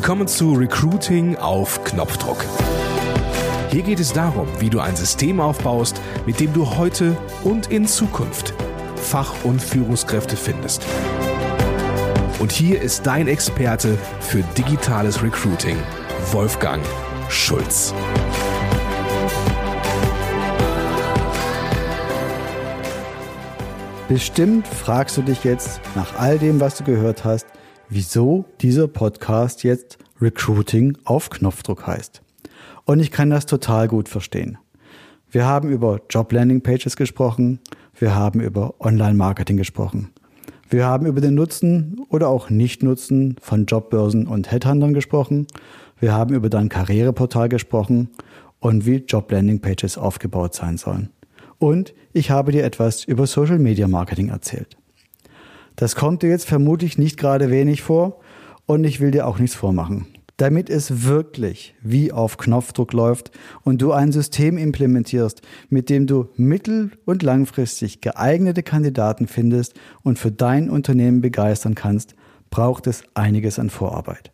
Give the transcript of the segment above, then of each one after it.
Willkommen zu Recruiting auf Knopfdruck. Hier geht es darum, wie du ein System aufbaust, mit dem du heute und in Zukunft Fach- und Führungskräfte findest. Und hier ist dein Experte für digitales Recruiting, Wolfgang Schulz. Bestimmt fragst du dich jetzt nach all dem, was du gehört hast, wieso dieser Podcast jetzt Recruiting auf Knopfdruck heißt. Und ich kann das total gut verstehen. Wir haben über Job Landing Pages gesprochen, wir haben über Online-Marketing gesprochen. Wir haben über den Nutzen oder auch Nicht-Nutzen von Jobbörsen und Headhuntern gesprochen. Wir haben über dein Karriereportal gesprochen und wie Job Landing Pages aufgebaut sein sollen. Und ich habe dir etwas über Social Media Marketing erzählt. Das kommt dir jetzt vermutlich nicht gerade wenig vor und ich will dir auch nichts vormachen. Damit es wirklich wie auf Knopfdruck läuft und du ein System implementierst, mit dem du mittel- und langfristig geeignete Kandidaten findest und für dein Unternehmen begeistern kannst, braucht es einiges an Vorarbeit.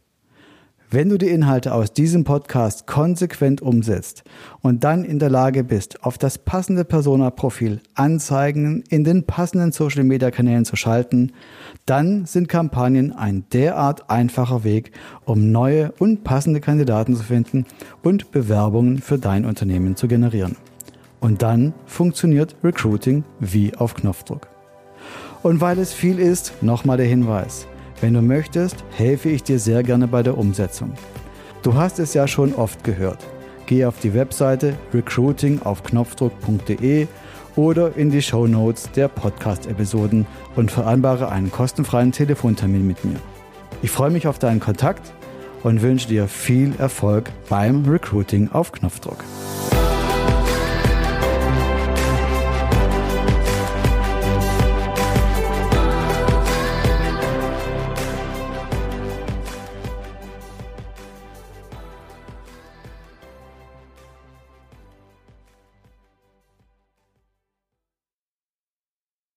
Wenn du die Inhalte aus diesem Podcast konsequent umsetzt und dann in der Lage bist, auf das passende Persona-Profil Anzeigen in den passenden Social-Media-Kanälen zu schalten, dann sind Kampagnen ein derart einfacher Weg, um neue und passende Kandidaten zu finden und Bewerbungen für dein Unternehmen zu generieren. Und dann funktioniert Recruiting wie auf Knopfdruck. Und weil es viel ist, nochmal der Hinweis. Wenn du möchtest, helfe ich dir sehr gerne bei der Umsetzung. Du hast es ja schon oft gehört. Geh auf die Webseite recruitingaufknopfdruck.de oder in die Show Notes der Podcast-Episoden und vereinbare einen kostenfreien Telefontermin mit mir. Ich freue mich auf deinen Kontakt und wünsche dir viel Erfolg beim Recruiting auf Knopfdruck.